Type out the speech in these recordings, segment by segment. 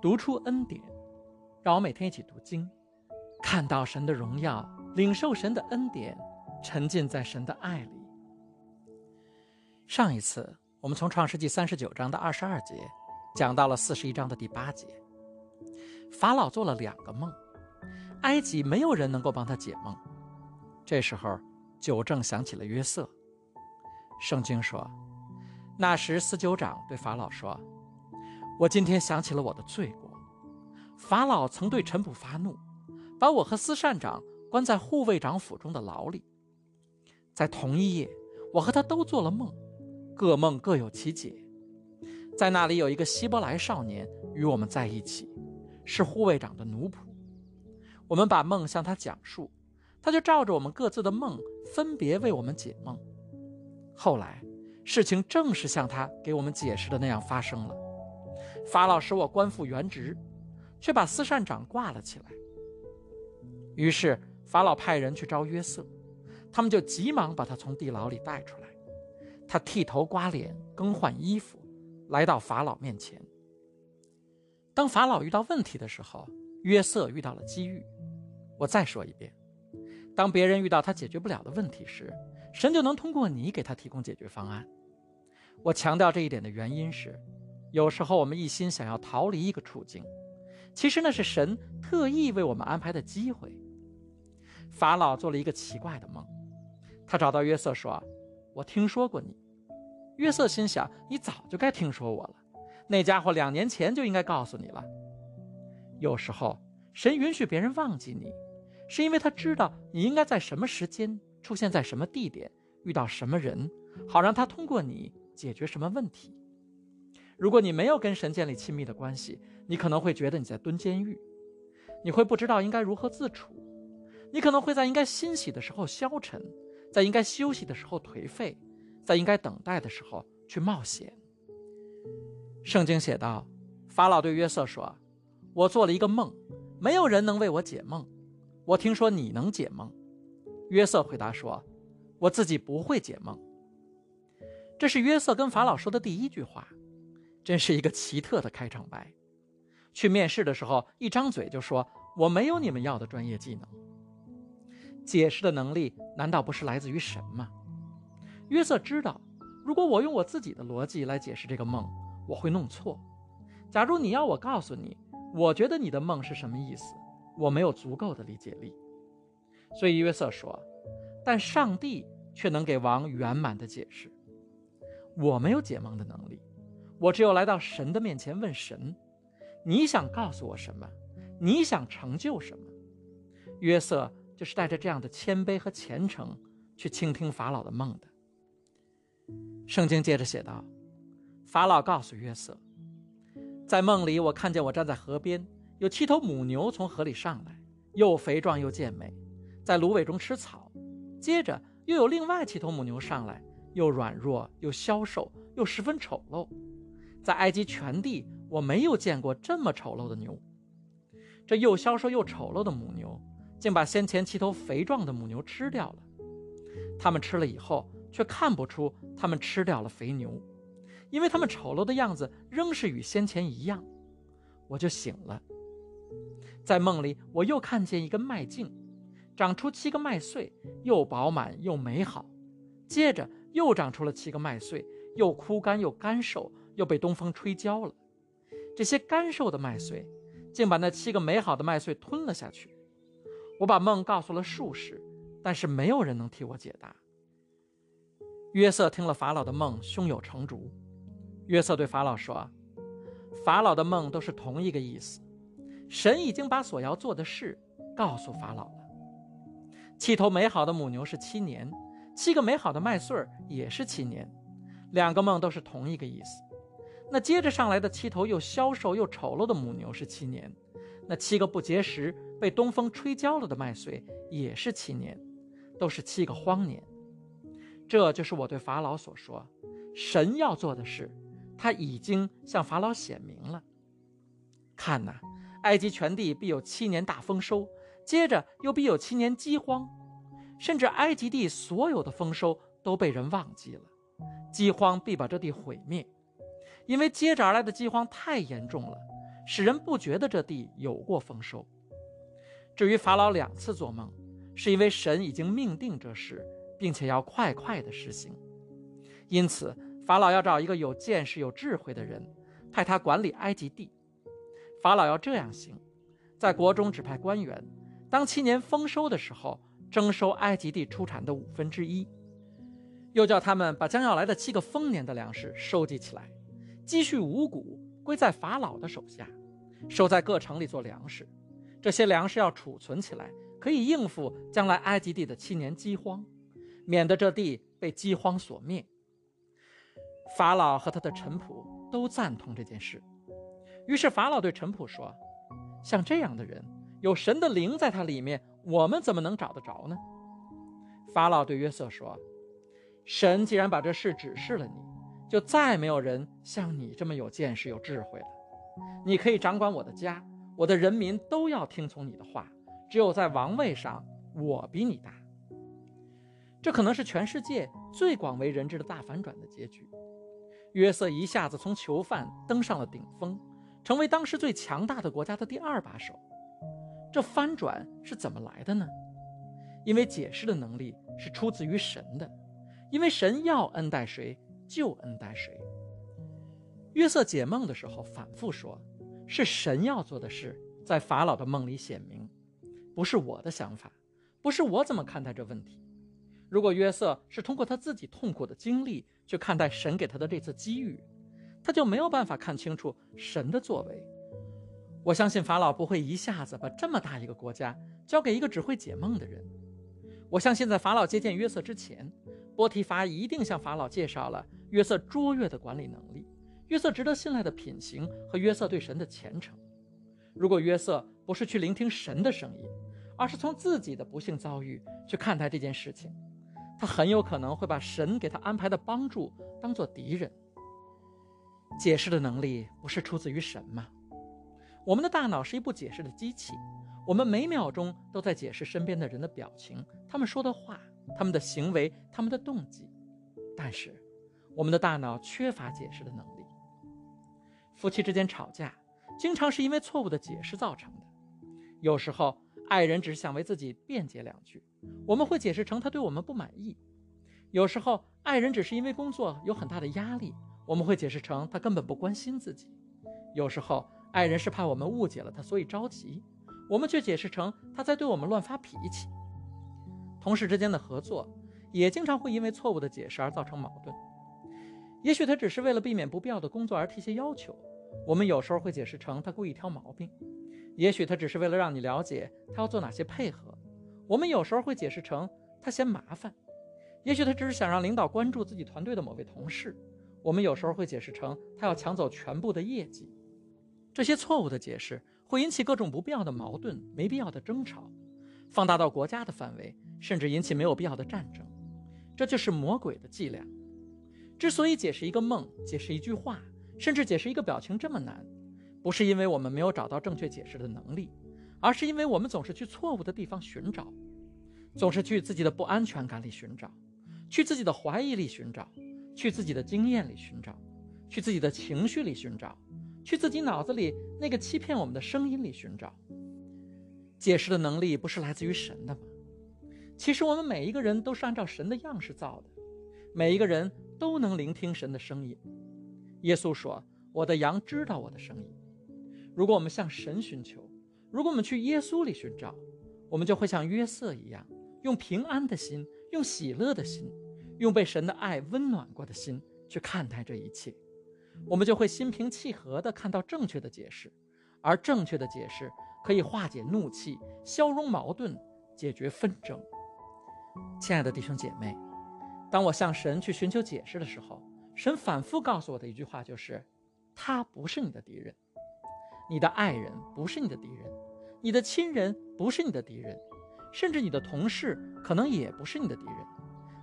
读出恩典，让我每天一起读经，看到神的荣耀，领受神的恩典，沉浸在神的爱里。上一次我们从创世纪三十九章的二十二节讲到了四十一章的第八节。法老做了两个梦，埃及没有人能够帮他解梦。这时候，九正想起了约瑟。圣经说，那时司酒长对法老说：“我今天想起了我的罪过。法老曾对臣仆发怒，把我和司善长关在护卫长府中的牢里。在同一夜，我和他都做了梦，各梦各有其解。在那里有一个希伯来少年与我们在一起。”是护卫长的奴仆，我们把梦向他讲述，他就照着我们各自的梦分别为我们解梦。后来，事情正是像他给我们解释的那样发生了。法老使我官复原职，却把司善长挂了起来。于是法老派人去招约瑟，他们就急忙把他从地牢里带出来。他剃头刮脸，更换衣服，来到法老面前。当法老遇到问题的时候，约瑟遇到了机遇。我再说一遍，当别人遇到他解决不了的问题时，神就能通过你给他提供解决方案。我强调这一点的原因是，有时候我们一心想要逃离一个处境，其实那是神特意为我们安排的机会。法老做了一个奇怪的梦，他找到约瑟说：“我听说过你。”约瑟心想：“你早就该听说我了。”那家伙两年前就应该告诉你了。有时候，神允许别人忘记你，是因为他知道你应该在什么时间出现在什么地点，遇到什么人，好让他通过你解决什么问题。如果你没有跟神建立亲密的关系，你可能会觉得你在蹲监狱，你会不知道应该如何自处，你可能会在应该欣喜的时候消沉，在应该休息的时候颓废，在应该等待的时候去冒险。圣经写道：“法老对约瑟说：‘我做了一个梦，没有人能为我解梦。我听说你能解梦。’约瑟回答说：‘我自己不会解梦。’这是约瑟跟法老说的第一句话，真是一个奇特的开场白。去面试的时候，一张嘴就说我没有你们要的专业技能。解释的能力难道不是来自于神吗？约瑟知道，如果我用我自己的逻辑来解释这个梦。”我会弄错。假如你要我告诉你，我觉得你的梦是什么意思，我没有足够的理解力。所以约瑟说：“但上帝却能给王圆满的解释。我没有解梦的能力，我只有来到神的面前问神：你想告诉我什么？你想成就什么？”约瑟就是带着这样的谦卑和虔诚去倾听法老的梦的。圣经接着写道。法老告诉约瑟，在梦里我看见我站在河边，有七头母牛从河里上来，又肥壮又健美，在芦苇中吃草。接着又有另外七头母牛上来，又软弱又消瘦，又十分丑陋。在埃及全地，我没有见过这么丑陋的牛。这又消瘦又丑陋的母牛，竟把先前七头肥壮的母牛吃掉了。他们吃了以后，却看不出他们吃掉了肥牛。因为他们丑陋的样子仍是与先前一样，我就醒了。在梦里，我又看见一根麦茎，长出七个麦穗，又饱满又美好。接着又长出了七个麦穗，又枯干又干瘦，又被东风吹焦了。这些干瘦的麦穗，竟把那七个美好的麦穗吞了下去。我把梦告诉了术士，但是没有人能替我解答。约瑟听了法老的梦，胸有成竹。约瑟对法老说：“法老的梦都是同一个意思，神已经把所要做的事告诉法老了。七头美好的母牛是七年，七个美好的麦穗儿也是七年，两个梦都是同一个意思。那接着上来的七头又消瘦又丑陋的母牛是七年，那七个不结实、被东风吹焦了的麦穗也是七年，都是七个荒年。这就是我对法老所说，神要做的事。”他已经向法老显明了。看呐，埃及全地必有七年大丰收，接着又必有七年饥荒，甚至埃及地所有的丰收都被人忘记了。饥荒必把这地毁灭，因为接着而来的饥荒太严重了，使人不觉得这地有过丰收。至于法老两次做梦，是因为神已经命定这事，并且要快快的实行。因此，法老要找一个有见识、有智慧的人，派他管理埃及地。法老要这样行：在国中指派官员，当七年丰收的时候，征收埃及地出产的五分之一；又叫他们把将要来的七个丰年的粮食收集起来，积蓄五谷归在法老的手下，收在各城里做粮食。这些粮食要储存起来，可以应付将来埃及地的七年饥荒，免得这地被饥荒所灭。法老和他的臣仆都赞同这件事。于是法老对臣仆说：“像这样的人，有神的灵在他里面，我们怎么能找得着呢？”法老对约瑟说：“神既然把这事指示了你，就再没有人像你这么有见识、有智慧了。你可以掌管我的家。”我的人民都要听从你的话，只有在王位上，我比你大。这可能是全世界最广为人知的大反转的结局。约瑟一下子从囚犯登上了顶峰，成为当时最强大的国家的第二把手。这翻转是怎么来的呢？因为解释的能力是出自于神的，因为神要恩待谁就恩待谁。约瑟解梦的时候反复说。是神要做的事，在法老的梦里显明，不是我的想法，不是我怎么看待这问题。如果约瑟是通过他自己痛苦的经历去看待神给他的这次机遇，他就没有办法看清楚神的作为。我相信法老不会一下子把这么大一个国家交给一个只会解梦的人。我相信在法老接见约瑟之前，波提乏一定向法老介绍了约瑟卓越的管理能力。约瑟值得信赖的品行和约瑟对神的虔诚。如果约瑟不是去聆听神的声音，而是从自己的不幸遭遇去看待这件事情，他很有可能会把神给他安排的帮助当做敌人。解释的能力不是出自于神吗？我们的大脑是一部解释的机器，我们每秒钟都在解释身边的人的表情、他们说的话、他们的行为、他们的动机。但是，我们的大脑缺乏解释的能力。夫妻之间吵架，经常是因为错误的解释造成的。有时候，爱人只是想为自己辩解两句，我们会解释成他对我们不满意；有时候，爱人只是因为工作有很大的压力，我们会解释成他根本不关心自己；有时候，爱人是怕我们误解了他，所以着急，我们却解释成他在对我们乱发脾气。同事之间的合作，也经常会因为错误的解释而造成矛盾。也许他只是为了避免不必要的工作而提些要求，我们有时候会解释成他故意挑毛病；也许他只是为了让你了解他要做哪些配合，我们有时候会解释成他嫌麻烦；也许他只是想让领导关注自己团队的某位同事，我们有时候会解释成他要抢走全部的业绩。这些错误的解释会引起各种不必要的矛盾、没必要的争吵，放大到国家的范围，甚至引起没有必要的战争。这就是魔鬼的伎俩。之所以解释一个梦、解释一句话，甚至解释一个表情这么难，不是因为我们没有找到正确解释的能力，而是因为我们总是去错误的地方寻找，总是去自己的不安全感里寻找，去自己的怀疑里寻找，去自己的经验里寻找，去自己的情绪里寻找，去自己脑子里那个欺骗我们的声音里寻找。解释的能力不是来自于神的吗？其实我们每一个人都是按照神的样式造的，每一个人。都能聆听神的声音。耶稣说：“我的羊知道我的声音。”如果我们向神寻求，如果我们去耶稣里寻找，我们就会像约瑟一样，用平安的心，用喜乐的心，用被神的爱温暖过的心去看待这一切。我们就会心平气和地看到正确的解释，而正确的解释可以化解怒气，消融矛盾，解决纷争。亲爱的弟兄姐妹。当我向神去寻求解释的时候，神反复告诉我的一句话就是：他不是你的敌人，你的爱人不是你的敌人，你的亲人不是你的敌人，甚至你的同事可能也不是你的敌人。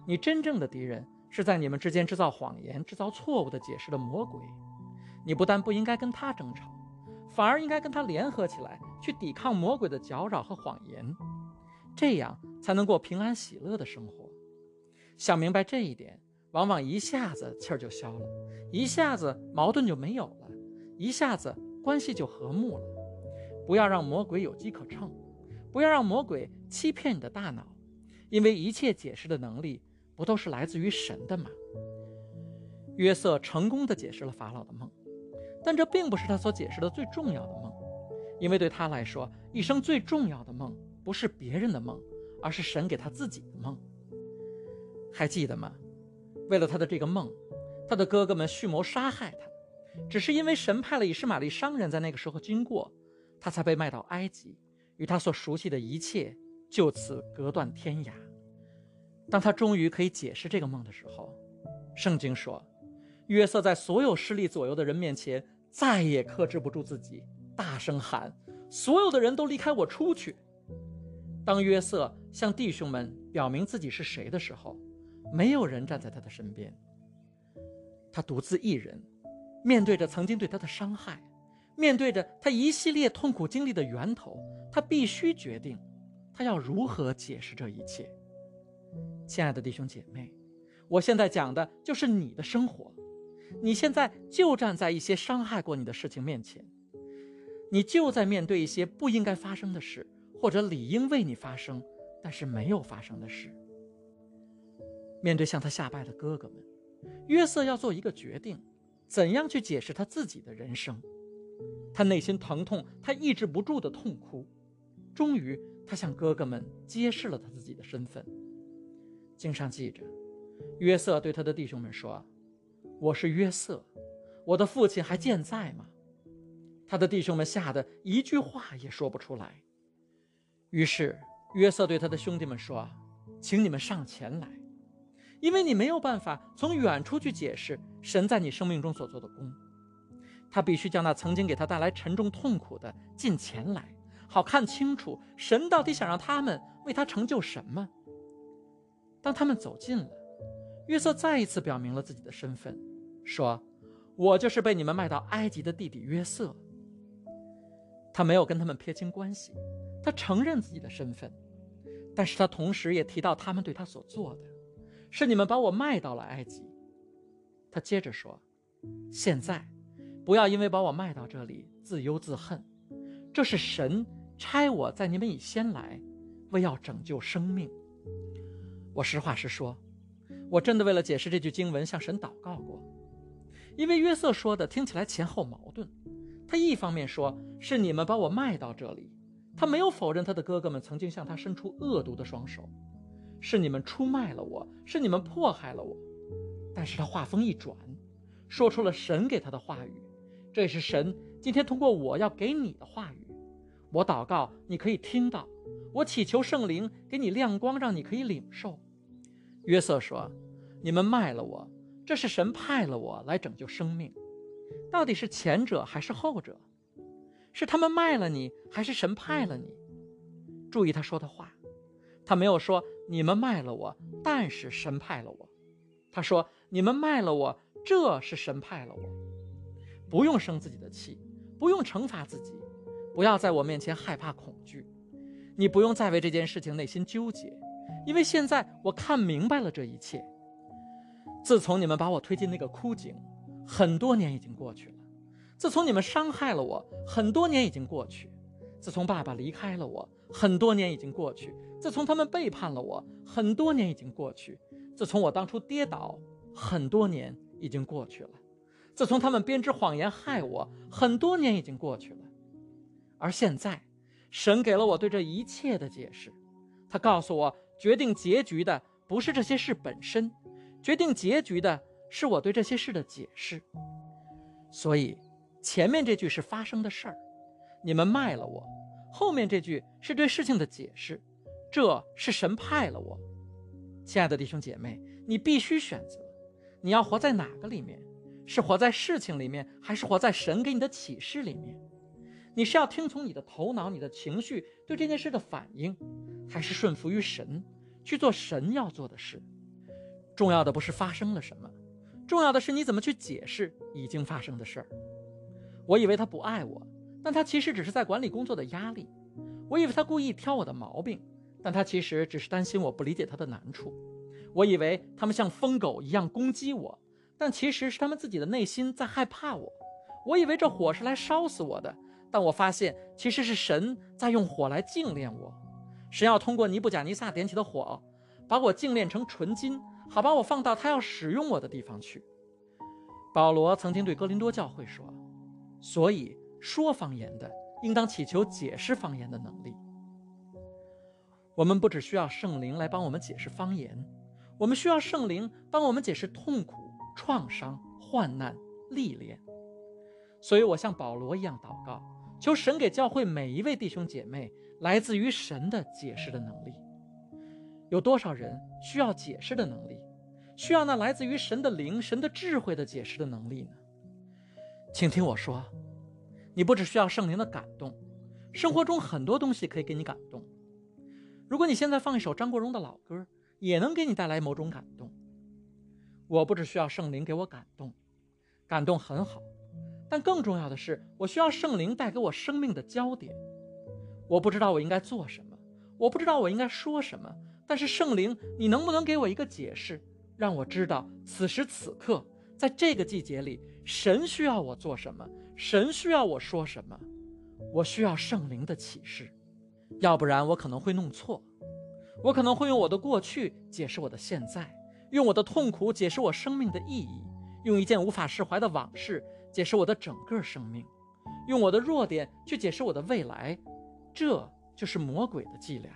你真正的敌人是在你们之间制造谎言、制造错误的解释的魔鬼。你不但不应该跟他争吵，反而应该跟他联合起来，去抵抗魔鬼的搅扰和谎言，这样才能过平安喜乐的生活。想明白这一点，往往一下子气儿就消了，一下子矛盾就没有了，一下子关系就和睦了。不要让魔鬼有机可乘，不要让魔鬼欺骗你的大脑，因为一切解释的能力不都是来自于神的吗？约瑟成功的解释了法老的梦，但这并不是他所解释的最重要的梦，因为对他来说，一生最重要的梦不是别人的梦，而是神给他自己的梦。还记得吗？为了他的这个梦，他的哥哥们蓄谋杀害他，只是因为神派了以实玛利商人在那个时候经过，他才被卖到埃及，与他所熟悉的一切就此隔断天涯。当他终于可以解释这个梦的时候，圣经说，约瑟在所有势力左右的人面前再也克制不住自己，大声喊：“所有的人都离开我出去！”当约瑟向弟兄们表明自己是谁的时候，没有人站在他的身边，他独自一人，面对着曾经对他的伤害，面对着他一系列痛苦经历的源头，他必须决定，他要如何解释这一切。亲爱的弟兄姐妹，我现在讲的就是你的生活，你现在就站在一些伤害过你的事情面前，你就在面对一些不应该发生的事，或者理应为你发生，但是没有发生的事。面对向他下拜的哥哥们，约瑟要做一个决定：怎样去解释他自己的人生？他内心疼痛，他抑制不住的痛哭。终于，他向哥哥们揭示了他自己的身份。经上记着，约瑟对他的弟兄们说：“我是约瑟，我的父亲还健在吗？”他的弟兄们吓得一句话也说不出来。于是，约瑟对他的兄弟们说：“请你们上前来。”因为你没有办法从远处去解释神在你生命中所做的功，他必须将那曾经给他带来沉重痛苦的近前来，好看清楚神到底想让他们为他成就什么。当他们走近了，约瑟再一次表明了自己的身份，说：“我就是被你们卖到埃及的弟弟约瑟。”他没有跟他们撇清关系，他承认自己的身份，但是他同时也提到他们对他所做的。是你们把我卖到了埃及，他接着说：“现在，不要因为把我卖到这里自忧自恨，这是神差我在你们以先来，为要拯救生命。”我实话实说，我真的为了解释这句经文向神祷告过，因为约瑟说的听起来前后矛盾。他一方面说是你们把我卖到这里，他没有否认他的哥哥们曾经向他伸出恶毒的双手。是你们出卖了我，是你们迫害了我。但是他话锋一转，说出了神给他的话语，这也是神今天通过我要给你的话语。我祷告，你可以听到；我祈求圣灵给你亮光，让你可以领受。约瑟说：“你们卖了我，这是神派了我来拯救生命。到底是前者还是后者？是他们卖了你，还是神派了你？注意他说的话。”他没有说你们卖了我，但是神派了我。他说你们卖了我，这是神派了我。不用生自己的气，不用惩罚自己，不要在我面前害怕恐惧。你不用再为这件事情内心纠结，因为现在我看明白了这一切。自从你们把我推进那个枯井，很多年已经过去了；自从你们伤害了我，很多年已经过去；自从爸爸离开了我。很多年已经过去，自从他们背叛了我，很多年已经过去；自从我当初跌倒，很多年已经过去了；自从他们编织谎言害我，很多年已经过去了。而现在，神给了我对这一切的解释。他告诉我，决定结局的不是这些事本身，决定结局的是我对这些事的解释。所以，前面这句是发生的事儿，你们卖了我。后面这句是对事情的解释，这是神派了我，亲爱的弟兄姐妹，你必须选择，你要活在哪个里面？是活在事情里面，还是活在神给你的启示里面？你是要听从你的头脑、你的情绪对这件事的反应，还是顺服于神去做神要做的事？重要的不是发生了什么，重要的是你怎么去解释已经发生的事儿。我以为他不爱我。但他其实只是在管理工作的压力，我以为他故意挑我的毛病，但他其实只是担心我不理解他的难处。我以为他们像疯狗一样攻击我，但其实是他们自己的内心在害怕我。我以为这火是来烧死我的，但我发现其实是神在用火来净炼我。神要通过尼布甲尼撒点起的火，把我净炼成纯金，好把我放到他要使用我的地方去。保罗曾经对哥林多教会说：“所以说方言的，应当祈求解释方言的能力。我们不只需要圣灵来帮我们解释方言，我们需要圣灵帮我们解释痛苦、创伤、患难、历练。所以我像保罗一样祷告，求神给教会每一位弟兄姐妹来自于神的解释的能力。有多少人需要解释的能力？”需要那来自于神的灵、神的智慧的解释的能力呢？请听我说，你不只需要圣灵的感动，生活中很多东西可以给你感动。如果你现在放一首张国荣的老歌，也能给你带来某种感动。我不只需要圣灵给我感动，感动很好，但更重要的是，我需要圣灵带给我生命的焦点。我不知道我应该做什么，我不知道我应该说什么，但是圣灵，你能不能给我一个解释？让我知道此时此刻，在这个季节里，神需要我做什么，神需要我说什么，我需要圣灵的启示，要不然我可能会弄错，我可能会用我的过去解释我的现在，用我的痛苦解释我生命的意义，用一件无法释怀的往事解释我的整个生命，用我的弱点去解释我的未来，这就是魔鬼的伎俩，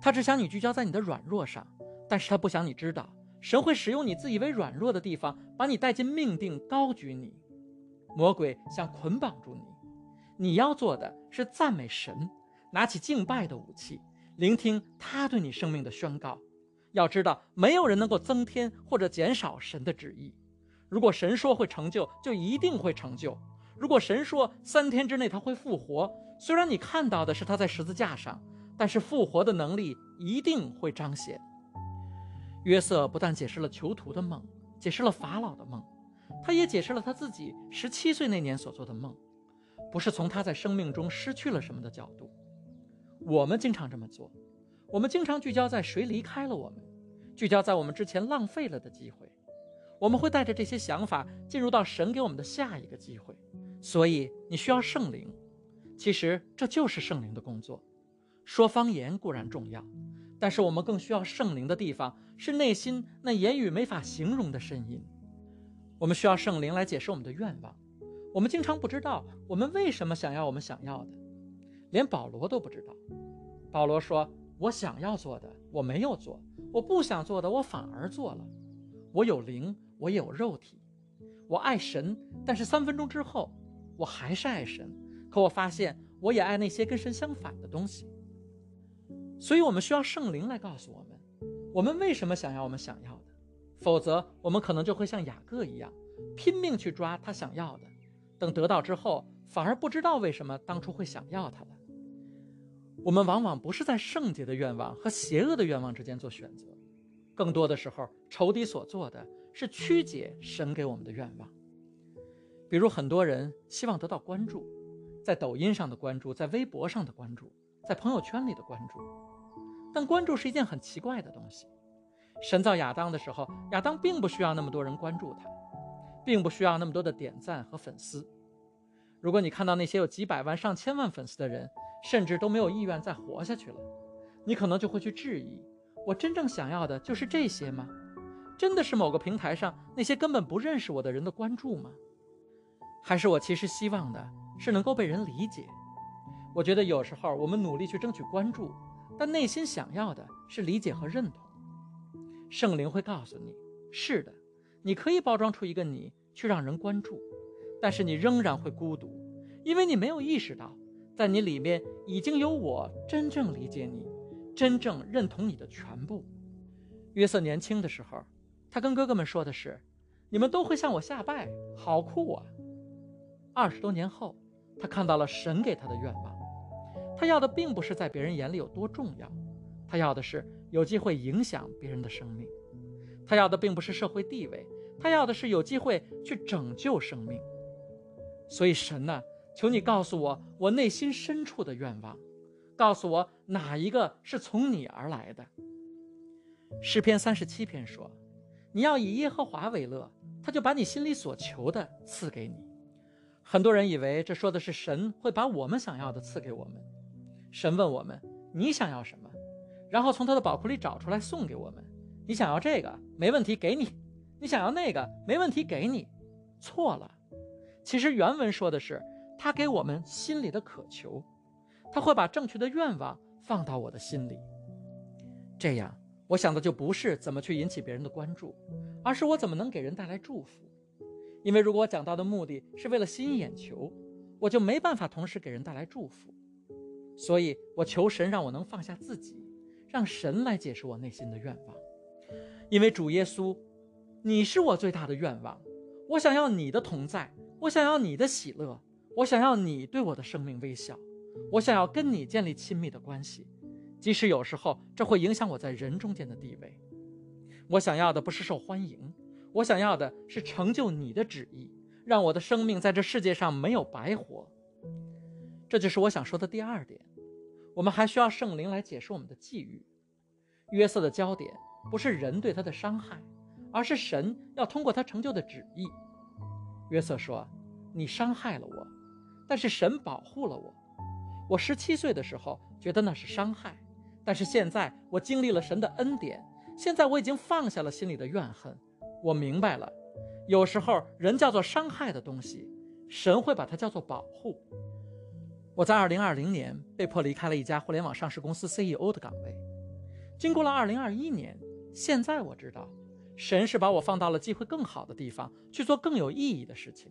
他只想你聚焦在你的软弱上，但是他不想你知道。神会使用你自以为软弱的地方，把你带进命定，高举你。魔鬼想捆绑住你，你要做的是赞美神，拿起敬拜的武器，聆听他对你生命的宣告。要知道，没有人能够增添或者减少神的旨意。如果神说会成就，就一定会成就。如果神说三天之内他会复活，虽然你看到的是他在十字架上，但是复活的能力一定会彰显。约瑟不但解释了囚徒的梦，解释了法老的梦，他也解释了他自己十七岁那年所做的梦，不是从他在生命中失去了什么的角度。我们经常这么做，我们经常聚焦在谁离开了我们，聚焦在我们之前浪费了的机会，我们会带着这些想法进入到神给我们的下一个机会。所以你需要圣灵，其实这就是圣灵的工作。说方言固然重要。但是我们更需要圣灵的地方是内心那言语没法形容的声音。我们需要圣灵来解释我们的愿望。我们经常不知道我们为什么想要我们想要的，连保罗都不知道。保罗说：“我想要做的我没有做，我不想做的我反而做了。我有灵，我也有肉体。我爱神，但是三分钟之后我还是爱神。可我发现我也爱那些跟神相反的东西。”所以，我们需要圣灵来告诉我们，我们为什么想要我们想要的，否则我们可能就会像雅各一样，拼命去抓他想要的，等得到之后，反而不知道为什么当初会想要他的。我们往往不是在圣洁的愿望和邪恶的愿望之间做选择，更多的时候，仇敌所做的是曲解神给我们的愿望。比如，很多人希望得到关注，在抖音上的关注，在微博上的关注。在朋友圈里的关注，但关注是一件很奇怪的东西。神造亚当的时候，亚当并不需要那么多人关注他，并不需要那么多的点赞和粉丝。如果你看到那些有几百万、上千万粉丝的人，甚至都没有意愿再活下去了，你可能就会去质疑：我真正想要的就是这些吗？真的是某个平台上那些根本不认识我的人的关注吗？还是我其实希望的是能够被人理解？我觉得有时候我们努力去争取关注，但内心想要的是理解和认同。圣灵会告诉你：是的，你可以包装出一个你去让人关注，但是你仍然会孤独，因为你没有意识到，在你里面已经有我真正理解你，真正认同你的全部。约瑟年轻的时候，他跟哥哥们说的是：“你们都会向我下拜，好酷啊！”二十多年后，他看到了神给他的愿望。他要的并不是在别人眼里有多重要，他要的是有机会影响别人的生命。他要的并不是社会地位，他要的是有机会去拯救生命。所以神呐，求你告诉我我内心深处的愿望，告诉我哪一个是从你而来的。诗篇三十七篇说：“你要以耶和华为乐，他就把你心里所求的赐给你。”很多人以为这说的是神会把我们想要的赐给我们。神问我们：“你想要什么？”然后从他的宝库里找出来送给我们。你想要这个，没问题，给你；你想要那个，没问题，给你。错了，其实原文说的是他给我们心里的渴求，他会把正确的愿望放到我的心里。这样，我想的就不是怎么去引起别人的关注，而是我怎么能给人带来祝福。因为如果我讲到的目的是为了吸引眼球，我就没办法同时给人带来祝福。所以我求神让我能放下自己，让神来解释我内心的愿望。因为主耶稣，你是我最大的愿望。我想要你的同在，我想要你的喜乐，我想要你对我的生命微笑，我想要跟你建立亲密的关系，即使有时候这会影响我在人中间的地位。我想要的不是受欢迎。我想要的是成就你的旨意，让我的生命在这世界上没有白活。这就是我想说的第二点。我们还需要圣灵来解释我们的际遇。约瑟的焦点不是人对他的伤害，而是神要通过他成就的旨意。约瑟说：“你伤害了我，但是神保护了我。我十七岁的时候觉得那是伤害，但是现在我经历了神的恩典，现在我已经放下了心里的怨恨。”我明白了，有时候人叫做伤害的东西，神会把它叫做保护。我在2020年被迫离开了一家互联网上市公司 CEO 的岗位，经过了2021年，现在我知道，神是把我放到了机会更好的地方去做更有意义的事情。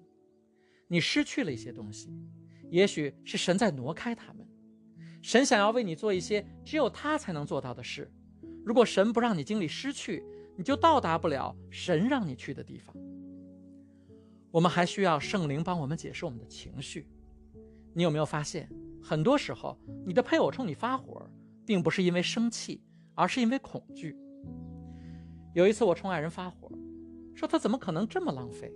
你失去了一些东西，也许是神在挪开他们，神想要为你做一些只有他才能做到的事。如果神不让你经历失去，你就到达不了神让你去的地方。我们还需要圣灵帮我们解释我们的情绪。你有没有发现，很多时候你的配偶冲你发火，并不是因为生气，而是因为恐惧。有一次我冲爱人发火，说他怎么可能这么浪费？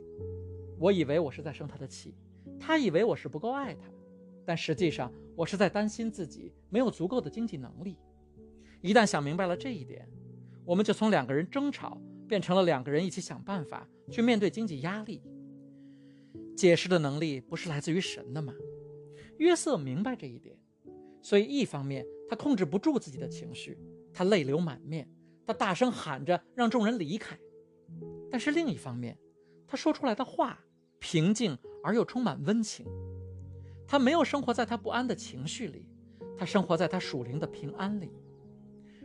我以为我是在生他的气，他以为我是不够爱他，但实际上我是在担心自己没有足够的经济能力。一旦想明白了这一点。我们就从两个人争吵变成了两个人一起想办法去面对经济压力。解释的能力不是来自于神的吗？约瑟明白这一点，所以一方面他控制不住自己的情绪，他泪流满面，他大声喊着让众人离开。但是另一方面，他说出来的话平静而又充满温情。他没有生活在他不安的情绪里，他生活在他属灵的平安里。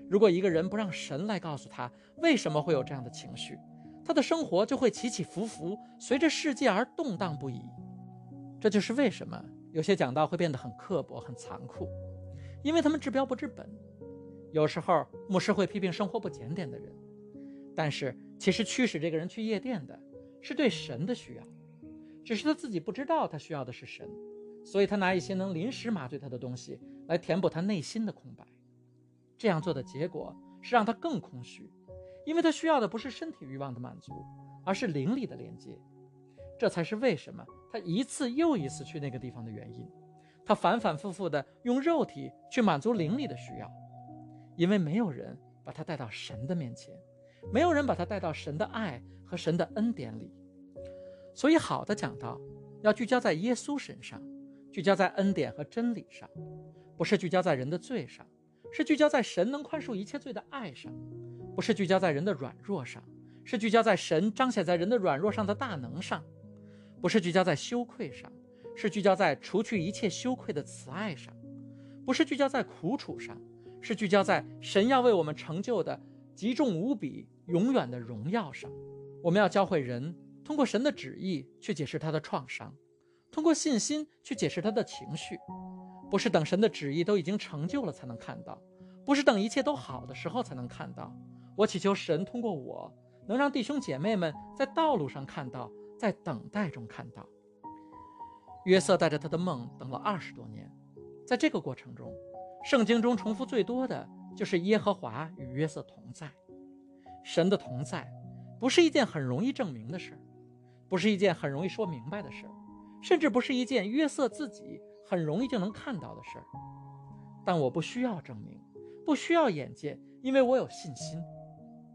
如果一个人不让神来告诉他为什么会有这样的情绪，他的生活就会起起伏伏，随着世界而动荡不已。这就是为什么有些讲道会变得很刻薄、很残酷，因为他们治标不治本。有时候牧师会批评生活不检点的人，但是其实驱使这个人去夜店的是对神的需要，只是他自己不知道他需要的是神，所以他拿一些能临时麻醉他的东西来填补他内心的空白。这样做的结果是让他更空虚，因为他需要的不是身体欲望的满足，而是灵里的连接。这才是为什么他一次又一次去那个地方的原因。他反反复复地用肉体去满足灵里的需要，因为没有人把他带到神的面前，没有人把他带到神的爱和神的恩典里。所以，好的讲道要聚焦在耶稣身上，聚焦在恩典和真理上，不是聚焦在人的罪上。是聚焦在神能宽恕一切罪的爱上，不是聚焦在人的软弱上；是聚焦在神彰显在人的软弱上的大能上，不是聚焦在羞愧上；是聚焦在除去一切羞愧的慈爱上，不是聚焦在苦楚上；是聚焦在神要为我们成就的极重无比、永远的荣耀上。我们要教会人通过神的旨意去解释他的创伤，通过信心去解释他的情绪。不是等神的旨意都已经成就了才能看到，不是等一切都好的时候才能看到。我祈求神通过我，能让弟兄姐妹们在道路上看到，在等待中看到。约瑟带着他的梦等了二十多年，在这个过程中，圣经中重复最多的就是耶和华与约瑟同在。神的同在不是一件很容易证明的事儿，不是一件很容易说明白的事儿，甚至不是一件约瑟自己。很容易就能看到的事儿，但我不需要证明，不需要眼见，因为我有信心。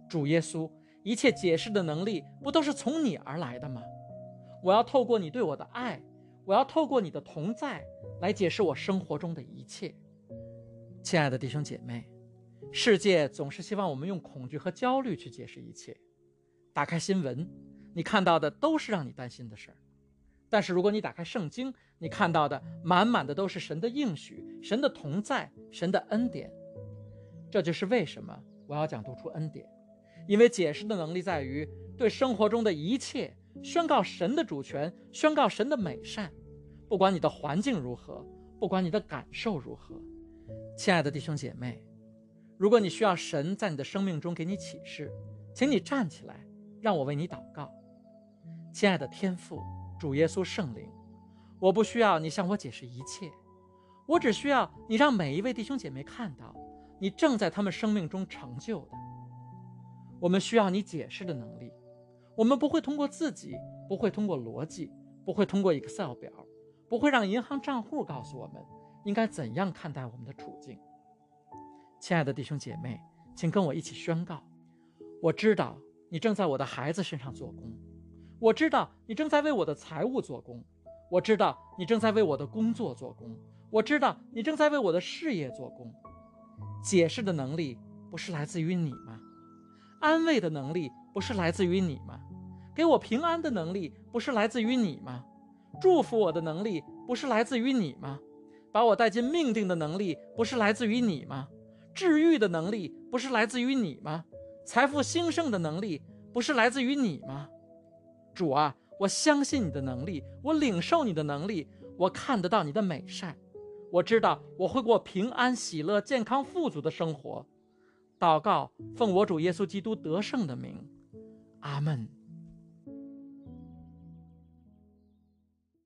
主耶稣，一切解释的能力不都是从你而来的吗？我要透过你对我的爱，我要透过你的同在来解释我生活中的一切。亲爱的弟兄姐妹，世界总是希望我们用恐惧和焦虑去解释一切。打开新闻，你看到的都是让你担心的事儿；但是如果你打开圣经，你看到的满满的都是神的应许、神的同在、神的恩典。这就是为什么我要讲读出恩典，因为解释的能力在于对生活中的一切宣告神的主权，宣告神的美善。不管你的环境如何，不管你的感受如何。亲爱的弟兄姐妹，如果你需要神在你的生命中给你启示，请你站起来，让我为你祷告。亲爱的天父，主耶稣圣灵，我不需要你向我解释一切，我只需要你让每一位弟兄姐妹看到你正在他们生命中成就的。我们需要你解释的能力，我们不会通过自己，不会通过逻辑，不会通过 Excel 表，不会让银行账户告诉我们。应该怎样看待我们的处境？亲爱的弟兄姐妹，请跟我一起宣告：我知道你正在我的孩子身上做工，我知道你正在为我的财务做工，我知道你正在为我的工作做工，我知道你正在为我的事业做工。解释的能力不是来自于你吗？安慰的能力不是来自于你吗？给我平安的能力不是来自于你吗？祝福我的能力不是来自于你吗？把我带进命定的能力，不是来自于你吗？治愈的能力，不是来自于你吗？财富兴盛的能力，不是来自于你吗？主啊，我相信你的能力，我领受你的能力，我看得到你的美善，我知道我会过平安、喜乐、健康、富足的生活。祷告，奉我主耶稣基督得胜的名，阿门。